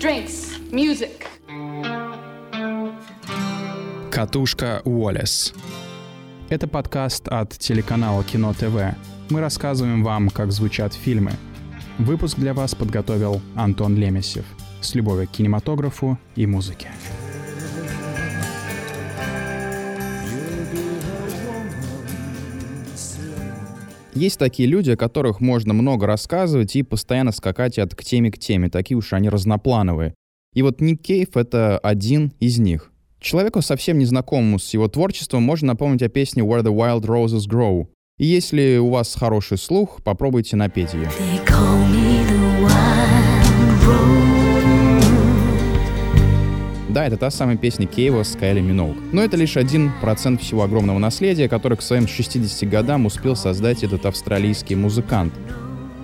drinks, music. Катушка Уоллес. Это подкаст от телеканала Кино ТВ. Мы рассказываем вам, как звучат фильмы. Выпуск для вас подготовил Антон Лемесев. С любовью к кинематографу и музыке. Есть такие люди, о которых можно много рассказывать и постоянно скакать от к теме к теме, такие уж они разноплановые. И вот Ник Кейв — это один из них. Человеку, совсем незнакомому с его творчеством, можно напомнить о песне «Where the Wild Roses Grow». И если у вас хороший слух, попробуйте напеть ее. They call me the wild rose. Да, это та самая песня Кейва с Кайли Миноуг. Но это лишь один процент всего огромного наследия, который к своим 60 годам успел создать этот австралийский музыкант.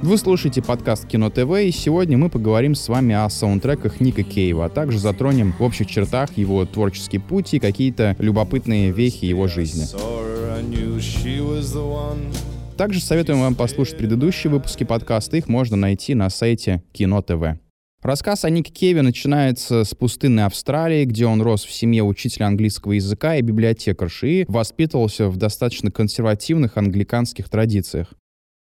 Вы слушаете подкаст Кино ТВ, и сегодня мы поговорим с вами о саундтреках Ника Кейва, а также затронем в общих чертах его творческий путь и какие-то любопытные вехи его жизни. Также советуем вам послушать предыдущие выпуски подкаста, их можно найти на сайте Кино ТВ. Рассказ о Нике Кеве начинается с пустынной Австралии, где он рос в семье учителя английского языка и библиотекарши и воспитывался в достаточно консервативных англиканских традициях.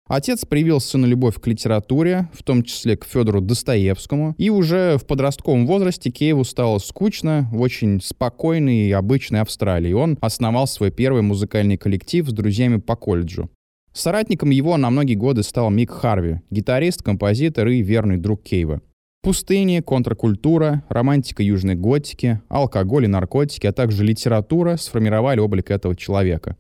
Отец привил сыну любовь к литературе, в том числе к Федору Достоевскому, и уже в подростковом возрасте Киеву стало скучно в очень спокойной и обычной Австралии. Он основал свой первый музыкальный коллектив с друзьями по колледжу. Соратником его на многие годы стал Мик Харви, гитарист, композитор и верный друг Кейва. Пустыни, контркультура, романтика южной готики, алкоголь и наркотики, а также литература сформировали облик этого человека.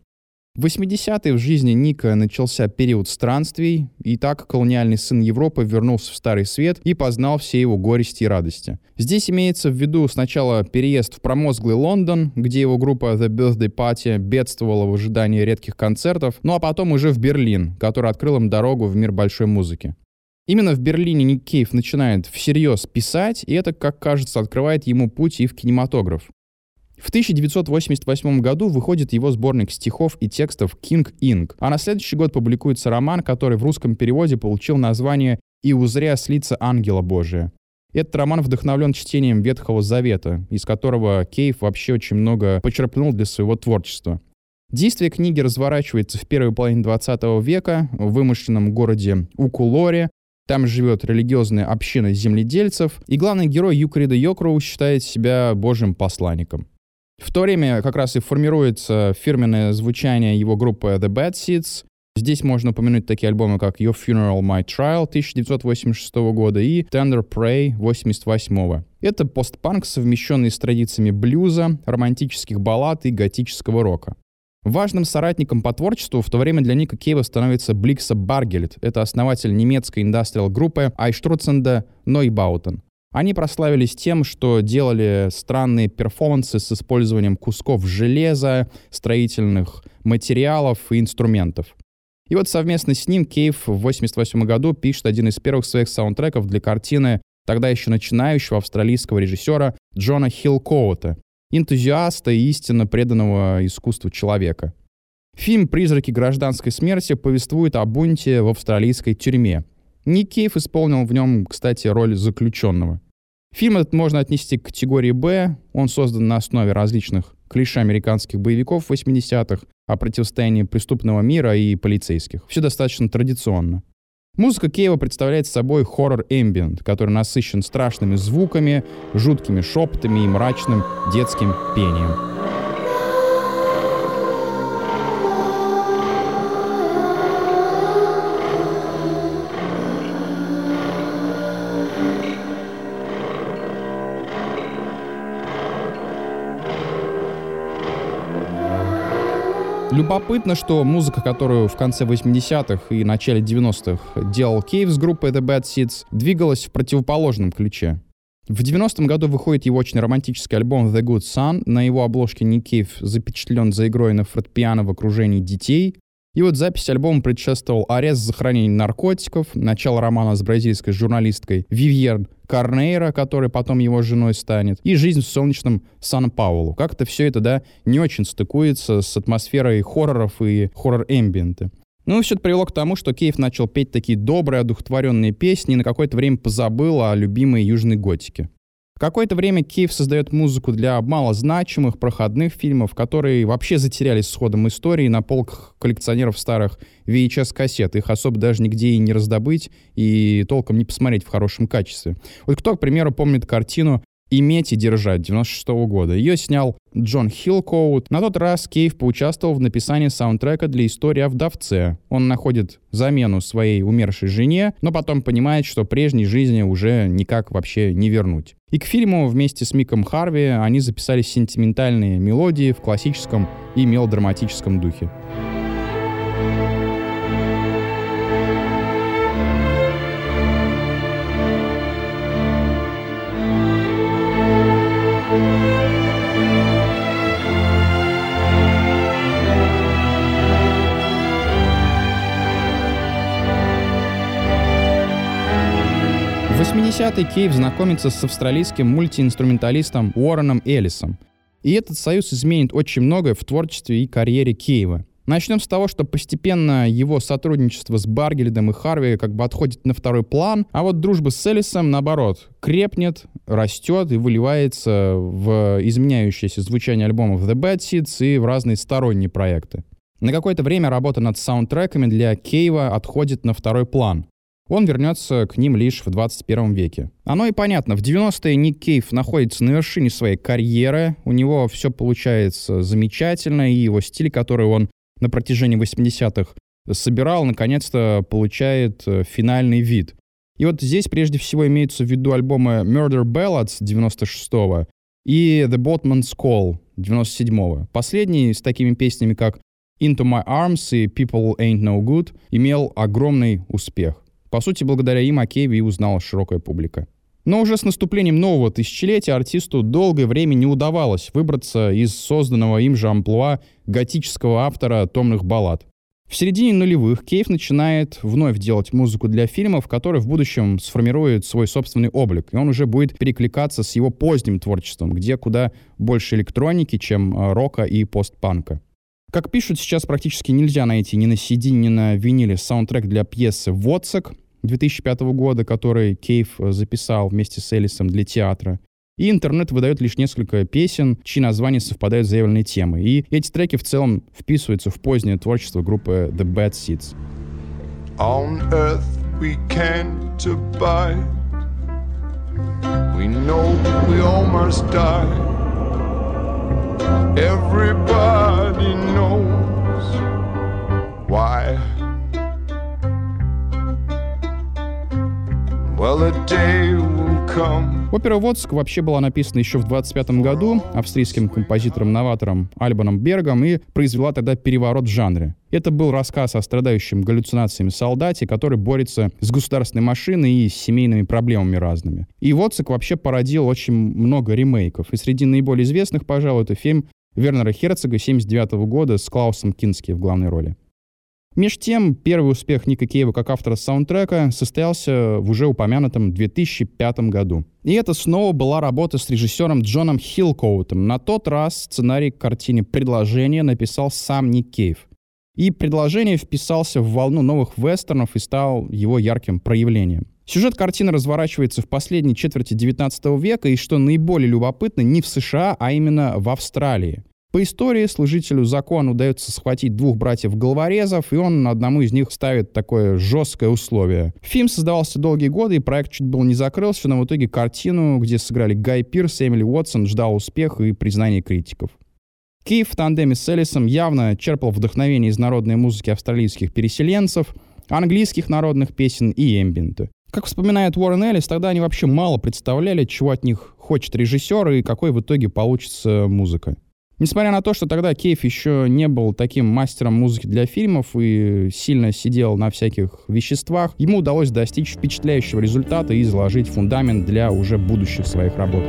В 80-е в жизни Ника начался период странствий, и так колониальный сын Европы вернулся в Старый Свет и познал все его горести и радости. Здесь имеется в виду сначала переезд в промозглый Лондон, где его группа The Birthday Party бедствовала в ожидании редких концертов, ну а потом уже в Берлин, который открыл им дорогу в мир большой музыки. Именно в Берлине Ник Кейв начинает всерьез писать, и это, как кажется, открывает ему путь и в кинематограф. В 1988 году выходит его сборник стихов и текстов «King Ink», а на следующий год публикуется роман, который в русском переводе получил название «И узря слиться ангела Божия». Этот роман вдохновлен чтением Ветхого Завета, из которого Кейв вообще очень много почерпнул для своего творчества. Действие книги разворачивается в первой половине 20 века в вымышленном городе Укулоре. Там живет религиозная община земледельцев, и главный герой Юкрида Йокроу считает себя божьим посланником. В то время как раз и формируется фирменное звучание его группы The Bad Seeds. Здесь можно упомянуть такие альбомы, как Your Funeral, My Trial 1986 года и Tender Prey 1988. Это постпанк, совмещенный с традициями блюза, романтических баллад и готического рока. Важным соратником по творчеству в то время для Ника Кейва становится Бликса Баргельд. Это основатель немецкой индастриал-группы Айштруценда Нойбаутен. Они прославились тем, что делали странные перформансы с использованием кусков железа, строительных материалов и инструментов. И вот совместно с ним Кейв в 1988 году пишет один из первых своих саундтреков для картины тогда еще начинающего австралийского режиссера Джона Хилкоута, энтузиаста и истинно преданного искусству человека. Фильм «Призраки гражданской смерти» повествует о бунте в австралийской тюрьме. Ник Кейв исполнил в нем, кстати, роль заключенного. Фильм этот можно отнести к категории «Б». Он создан на основе различных клише американских боевиков 80-х о противостоянии преступного мира и полицейских. Все достаточно традиционно. Музыка Кейва представляет собой хоррор-эмбиент, который насыщен страшными звуками, жуткими шепотами и мрачным детским пением. Любопытно, что музыка, которую в конце 80-х и начале 90-х делал Кейв с группой The Bad Seeds, двигалась в противоположном ключе. В 90-м году выходит его очень романтический альбом The Good Son. На его обложке Ник Кейв запечатлен за игрой на фортепиано в окружении детей. И вот запись альбома предшествовал арест за хранение наркотиков, начало романа с бразильской журналисткой Вивьер Карнейра, которая потом его женой станет, и жизнь в солнечном Сан-Паулу. Как-то все это, да, не очень стыкуется с атмосферой хорроров и хоррор-эмбиента. Ну, все это привело к тому, что Кейв начал петь такие добрые, одухотворенные песни и на какое-то время позабыл о любимой южной готике. Какое-то время Кейв создает музыку для малозначимых, проходных фильмов, которые вообще затерялись с ходом истории на полках коллекционеров старых VHS-кассет. Их особо даже нигде и не раздобыть, и толком не посмотреть в хорошем качестве. Вот кто, к примеру, помнит картину «Иметь и держать» 96 -го года. Ее снял Джон Хиллкоут. На тот раз Кейв поучаствовал в написании саундтрека для истории о вдовце. Он находит замену своей умершей жене, но потом понимает, что прежней жизни уже никак вообще не вернуть. И к фильму вместе с Миком Харви они записали сентиментальные мелодии в классическом и мелодраматическом духе. 80-й Кейв знакомится с австралийским мультиинструменталистом Уорреном Эллисом. И этот союз изменит очень многое в творчестве и карьере Кейва. Начнем с того, что постепенно его сотрудничество с Баргельдом и Харви как бы отходит на второй план, а вот дружба с Эллисом, наоборот, крепнет, растет и выливается в изменяющееся звучание альбомов The Bad Seeds и в разные сторонние проекты. На какое-то время работа над саундтреками для Кейва отходит на второй план. Он вернется к ним лишь в 21 веке. Оно и понятно. В 90-е Ник Кейв находится на вершине своей карьеры. У него все получается замечательно, и его стиль, который он на протяжении 80-х собирал, наконец-то получает э, финальный вид. И вот здесь прежде всего имеются в виду альбомы Murder Ballads 96-го и The Boatman's Call 97-го. Последний с такими песнями, как Into My Arms и People Ain't No Good имел огромный успех. По сути, благодаря им о Кеве и узнала широкая публика. Но уже с наступлением нового тысячелетия артисту долгое время не удавалось выбраться из созданного им же амплуа готического автора томных баллад. В середине нулевых Кейв начинает вновь делать музыку для фильмов, который в будущем сформирует свой собственный облик, и он уже будет перекликаться с его поздним творчеством, где куда больше электроники, чем э, рока и постпанка. Как пишут, сейчас практически нельзя найти ни на CD, ни на виниле саундтрек для пьесы «Вотсак», 2005 года, который Кейв э, записал вместе с Элисом для театра. И интернет выдает лишь несколько песен, чьи названия совпадают с заявленной темой. И эти треки в целом вписываются в позднее творчество группы The Bad Seeds. On earth we can't abide We know we all must die Everybody knows why Опера «Вотск» вообще была написана еще в 25 году австрийским композитором-новатором Альбаном Бергом и произвела тогда переворот в жанре. Это был рассказ о страдающем галлюцинациями солдате, который борется с государственной машиной и с семейными проблемами разными. И «Вотск» вообще породил очень много ремейков. И среди наиболее известных, пожалуй, это фильм Вернера Херцога 79 года с Клаусом Кински в главной роли. Меж тем, первый успех Ника Кейва как автора саундтрека состоялся в уже упомянутом 2005 году. И это снова была работа с режиссером Джоном Хиллкоутом. На тот раз сценарий к картине «Предложение» написал сам Ник Кейв. И «Предложение» вписался в волну новых вестернов и стал его ярким проявлением. Сюжет картины разворачивается в последней четверти 19 века, и что наиболее любопытно, не в США, а именно в Австралии. По истории служителю закона удается схватить двух братьев-головорезов, и он одному из них ставит такое жесткое условие. Фильм создавался долгие годы, и проект чуть было не закрылся, но в итоге картину, где сыграли Гай Пирс и Эмили Уотсон, ждал успеха и признания критиков. Киев в тандеме с Эллисом явно черпал вдохновение из народной музыки австралийских переселенцев, английских народных песен и эмбиента. Как вспоминает Уоррен Эллис, тогда они вообще мало представляли, чего от них хочет режиссер и какой в итоге получится музыка. Несмотря на то, что тогда Кейв еще не был таким мастером музыки для фильмов и сильно сидел на всяких веществах, ему удалось достичь впечатляющего результата и заложить фундамент для уже будущих своих работ.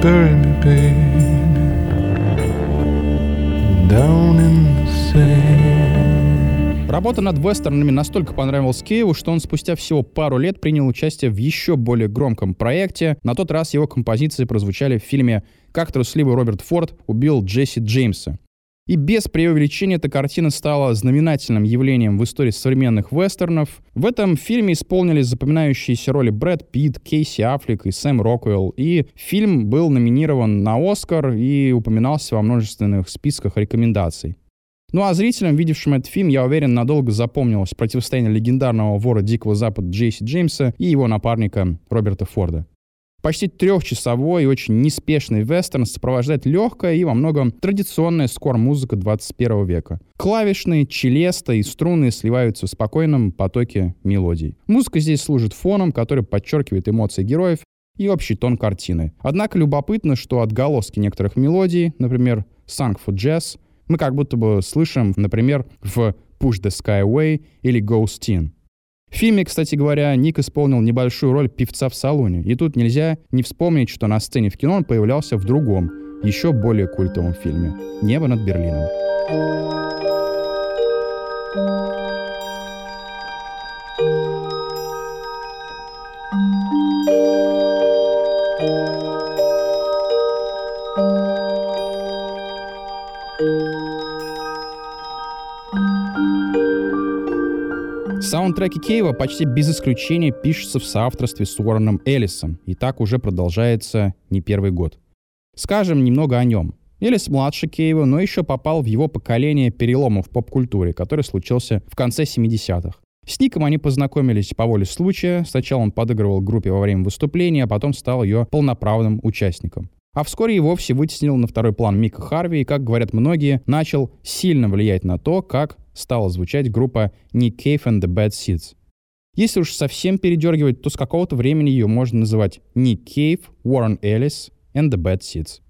Bury me, Работа над вестернами настолько понравилась Кейву, что он спустя всего пару лет принял участие в еще более громком проекте. На тот раз его композиции прозвучали в фильме «Как трусливый Роберт Форд убил Джесси Джеймса». И без преувеличения эта картина стала знаменательным явлением в истории современных вестернов. В этом фильме исполнились запоминающиеся роли Брэд Питт, Кейси Аффлек и Сэм Роквелл. И фильм был номинирован на Оскар и упоминался во множественных списках рекомендаций. Ну а зрителям, видевшим этот фильм, я уверен, надолго запомнилось противостояние легендарного вора Дикого Запада Джейси Джеймса и его напарника Роберта Форда. Почти трехчасовой и очень неспешный вестерн сопровождает легкая и во многом традиционная скор-музыка 21 века. Клавишные, челеста и струны сливаются в спокойном потоке мелодий. Музыка здесь служит фоном, который подчеркивает эмоции героев и общий тон картины. Однако любопытно, что отголоски некоторых мелодий, например, «Song for Jazz», мы как будто бы слышим, например, в «Push the Sky Away» или «Ghost In». В фильме, кстати говоря, Ник исполнил небольшую роль певца в салоне, и тут нельзя не вспомнить, что на сцене в кино он появлялся в другом, еще более культовом фильме «Небо над Берлином». Саундтреки Кейва почти без исключения пишутся в соавторстве с Уорреном Эллисом, и так уже продолжается не первый год. Скажем немного о нем. Эллис младше Кейва, но еще попал в его поколение перелома в поп-культуре, который случился в конце 70-х. С Ником они познакомились по воле случая. Сначала он подыгрывал группе во время выступления, а потом стал ее полноправным участником. А вскоре и вовсе вытеснил на второй план Мика Харви и, как говорят многие, начал сильно влиять на то, как стала звучать группа Nick Cave and the Bad Seeds. Если уж совсем передергивать, то с какого-то времени ее можно называть Nick Cave, Warren Ellis and the Bad Seeds.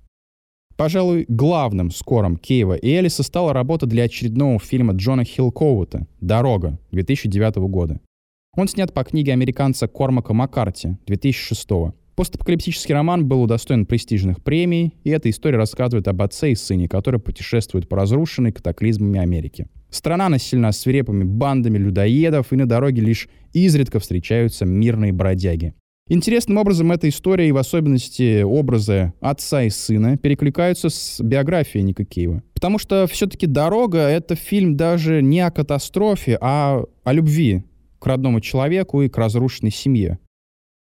Пожалуй, главным скором Кейва и Элиса стала работа для очередного фильма Джона Хилкоута «Дорога» 2009 года. Он снят по книге американца Кормака Маккарти 2006 года. Постапокалиптический роман был удостоен престижных премий, и эта история рассказывает об отце и сыне, которые путешествуют по разрушенной катаклизмами Америки. Страна населена свирепыми бандами людоедов, и на дороге лишь изредка встречаются мирные бродяги. Интересным образом эта история и в особенности образы отца и сына перекликаются с биографией Ника Кейва. Потому что все-таки «Дорога» — это фильм даже не о катастрофе, а о любви к родному человеку и к разрушенной семье.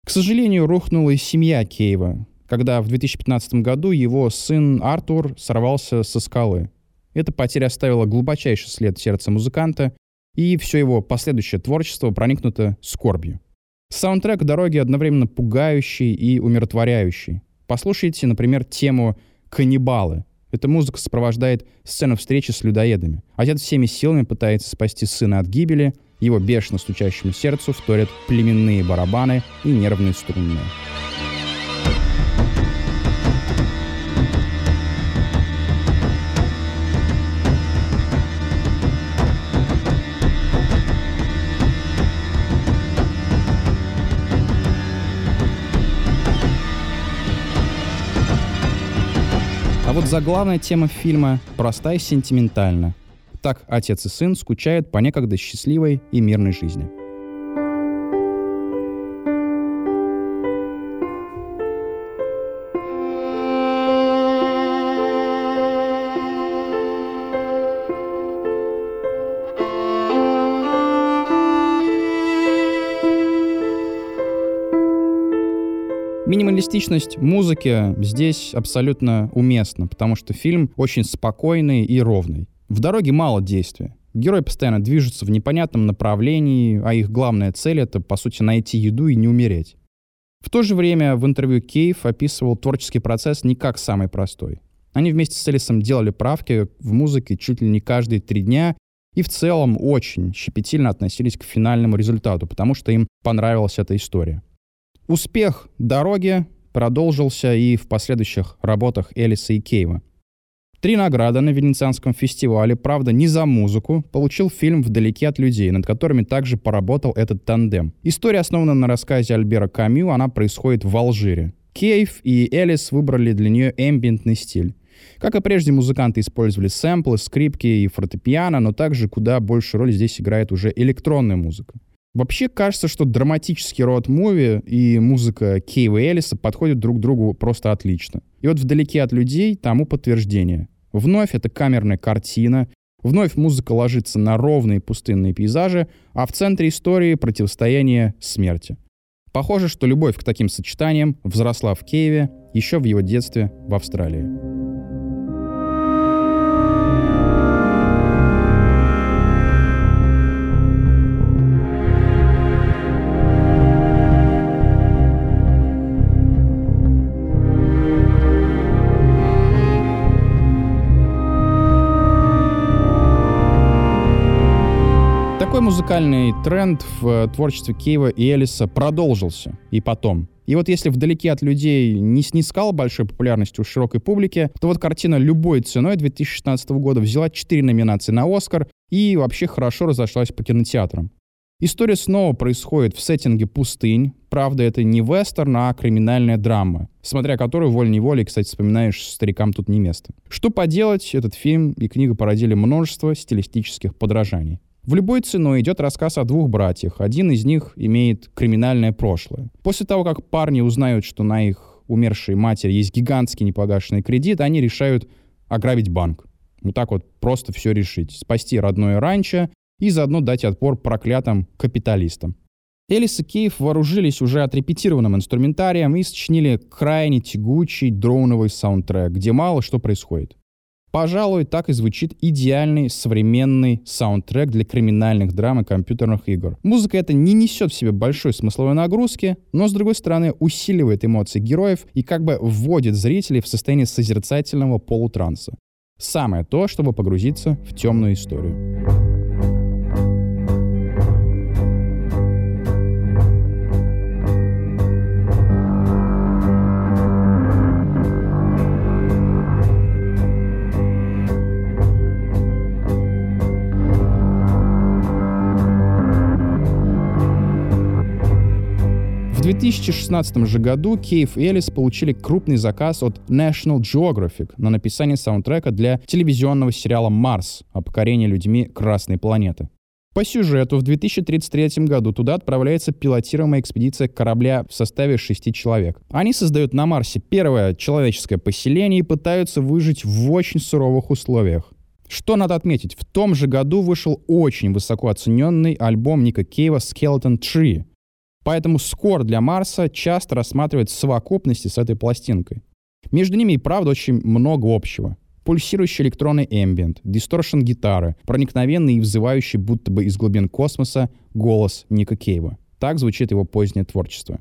К сожалению, рухнула и семья Кейва, когда в 2015 году его сын Артур сорвался со скалы. Эта потеря оставила глубочайший след в сердце музыканта, и все его последующее творчество проникнуто скорбью. Саундтрек дороги одновременно пугающий и умиротворяющий. Послушайте, например, тему «Каннибалы». Эта музыка сопровождает сцену встречи с людоедами. Отец всеми силами пытается спасти сына от гибели — его бешено стучащему сердцу вторят племенные барабаны и нервные струнные. А вот заглавная тема фильма проста и сентиментальна. Так отец и сын скучают по некогда счастливой и мирной жизни. Минималистичность музыки здесь абсолютно уместна, потому что фильм очень спокойный и ровный. В дороге мало действия. Герои постоянно движутся в непонятном направлении, а их главная цель — это, по сути, найти еду и не умереть. В то же время в интервью Кейв описывал творческий процесс не как самый простой. Они вместе с Элисом делали правки в музыке чуть ли не каждые три дня и в целом очень щепетильно относились к финальному результату, потому что им понравилась эта история. Успех «Дороги» продолжился и в последующих работах Элиса и Кейва. Три награды на Венецианском фестивале, правда, не за музыку, получил фильм «Вдалеке от людей», над которыми также поработал этот тандем. История основана на рассказе Альбера Камю, она происходит в Алжире. Кейв и Элис выбрали для нее эмбиентный стиль. Как и прежде, музыканты использовали сэмплы, скрипки и фортепиано, но также куда больше роль здесь играет уже электронная музыка. Вообще кажется, что драматический род-муви и музыка Кейва и Элиса подходят друг другу просто отлично. И вот «Вдалеке от людей» тому подтверждение. Вновь это камерная картина, вновь музыка ложится на ровные пустынные пейзажи, а в центре истории противостояние смерти. Похоже, что любовь к таким сочетаниям взросла в Киеве еще в его детстве в Австралии. Музыкальный тренд в творчестве Кейва и Элиса продолжился и потом. И вот если вдалеке от людей не снискал большой популярности у широкой публики, то вот картина любой ценой 2016 года взяла 4 номинации на Оскар и вообще хорошо разошлась по кинотеатрам. История снова происходит в сеттинге пустынь. Правда, это не вестерн, а криминальная драма, смотря которую волей-неволей, кстати, вспоминаешь, старикам тут не место. Что поделать, этот фильм и книга породили множество стилистических подражаний. В любой ценой идет рассказ о двух братьях. Один из них имеет криминальное прошлое. После того, как парни узнают, что на их умершей матери есть гигантский непогашенный кредит, они решают ограбить банк. Вот так вот просто все решить. Спасти родное ранчо и заодно дать отпор проклятым капиталистам. Элис и Кейв вооружились уже отрепетированным инструментарием и сочинили крайне тягучий дроуновый саундтрек, где мало что происходит. Пожалуй, так и звучит идеальный современный саундтрек для криминальных драм и компьютерных игр. Музыка эта не несет в себе большой смысловой нагрузки, но, с другой стороны, усиливает эмоции героев и как бы вводит зрителей в состояние созерцательного полутранса. Самое то, чтобы погрузиться в темную историю. 2016 же году Кейв и Элис получили крупный заказ от National Geographic на написание саундтрека для телевизионного сериала «Марс» о покорении людьми Красной планеты. По сюжету в 2033 году туда отправляется пилотируемая экспедиция корабля в составе шести человек. Они создают на Марсе первое человеческое поселение и пытаются выжить в очень суровых условиях. Что надо отметить, в том же году вышел очень высоко оцененный альбом Ника Кейва «Skeleton Tree», Поэтому скор для Марса часто рассматривают совокупности с этой пластинкой. Между ними и правда очень много общего. Пульсирующий электронный эмбиент, дисторшн гитары, проникновенный и взывающий будто бы из глубин космоса голос Ника Кейва. Так звучит его позднее творчество.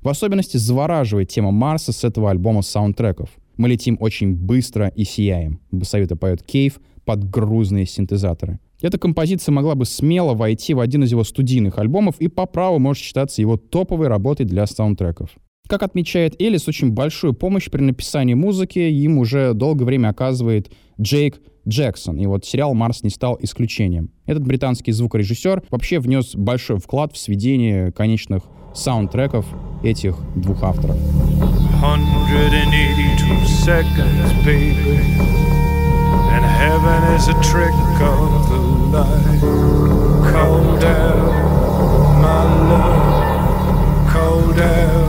В особенности завораживает тема Марса с этого альбома саундтреков. Мы летим очень быстро и сияем, басовито поет Кейв под грузные синтезаторы. Эта композиция могла бы смело войти в один из его студийных альбомов и по праву может считаться его топовой работой для саундтреков. Как отмечает Элис, очень большую помощь при написании музыки им уже долгое время оказывает Джейк Джексон. И вот сериал «Марс» не стал исключением. Этот британский звукорежиссер вообще внес большой вклад в сведение конечных саундтреков этих двух авторов. 182 seconds, baby. And heaven is a trick of the light. Cold down, my love. Cold down,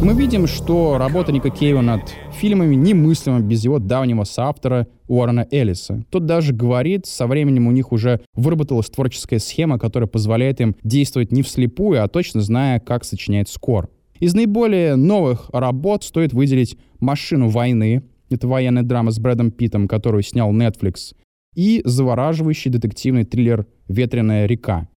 Мы видим, что работа Ника Кейва над фильмами немыслима без его давнего соавтора Уоррена Эллиса. Тот даже говорит, со временем у них уже выработалась творческая схема, которая позволяет им действовать не вслепую, а точно зная, как сочинять скор. Из наиболее новых работ стоит выделить «Машину войны», это военная драма с Брэдом Питтом, которую снял Netflix, и завораживающий детективный триллер «Ветреная река».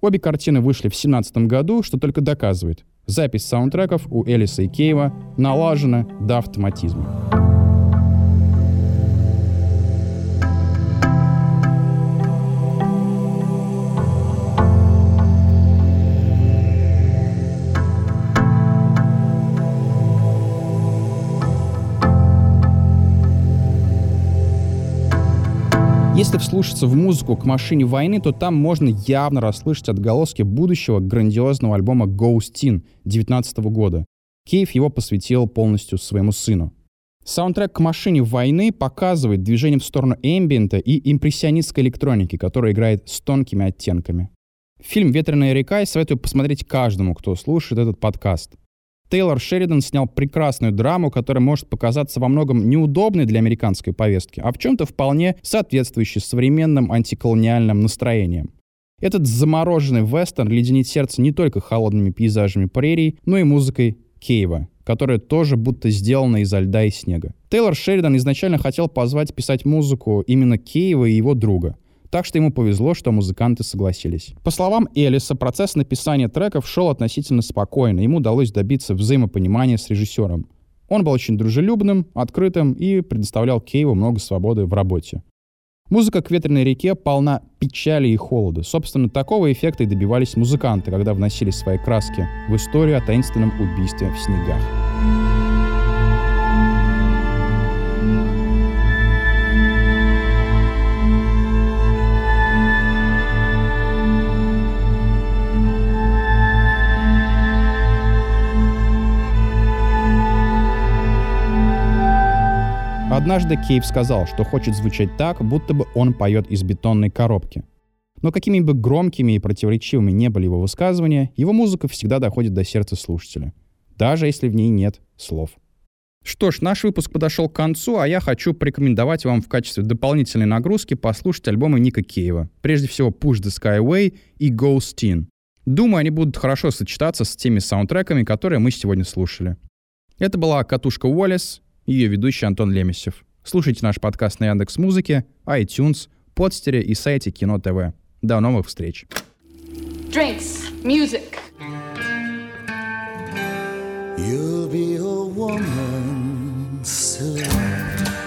Обе картины вышли в 2017 году, что только доказывает. Запись саундтреков у Элиса и Кейва налажена до автоматизма. Если вслушаться в музыку к машине войны, то там можно явно расслышать отголоски будущего грандиозного альбома Ghost Teen 19 года. Кейв его посвятил полностью своему сыну. Саундтрек к машине войны показывает движение в сторону эмбиента и импрессионистской электроники, которая играет с тонкими оттенками. Фильм «Ветреная река» я советую посмотреть каждому, кто слушает этот подкаст. Тейлор Шеридан снял прекрасную драму, которая может показаться во многом неудобной для американской повестки, а в чем-то вполне соответствующей современным антиколониальным настроениям. Этот замороженный вестерн леденит сердце не только холодными пейзажами прерий, но и музыкой Кейва, которая тоже будто сделана изо льда и снега. Тейлор Шеридан изначально хотел позвать писать музыку именно Кейва и его друга. Так что ему повезло, что музыканты согласились. По словам Элиса, процесс написания треков шел относительно спокойно. Ему удалось добиться взаимопонимания с режиссером. Он был очень дружелюбным, открытым и предоставлял Кейву много свободы в работе. Музыка к ветреной реке полна печали и холода. Собственно, такого эффекта и добивались музыканты, когда вносили свои краски в историю о таинственном убийстве в снегах. Однажды Кейв сказал, что хочет звучать так, будто бы он поет из бетонной коробки. Но какими бы громкими и противоречивыми не были его высказывания, его музыка всегда доходит до сердца слушателя, даже если в ней нет слов. Что ж, наш выпуск подошел к концу, а я хочу порекомендовать вам в качестве дополнительной нагрузки послушать альбомы Ника Кейва. Прежде всего Push the Skyway и Ghost Teen. Думаю, они будут хорошо сочетаться с теми саундтреками, которые мы сегодня слушали. Это была «Катушка Уоллес», ее ведущий Антон Лемесев. Слушайте наш подкаст на Яндекс Музыке, iTunes, подстере и сайте Кино ТВ. До новых встреч. Drinks, music. You'll be a woman soon.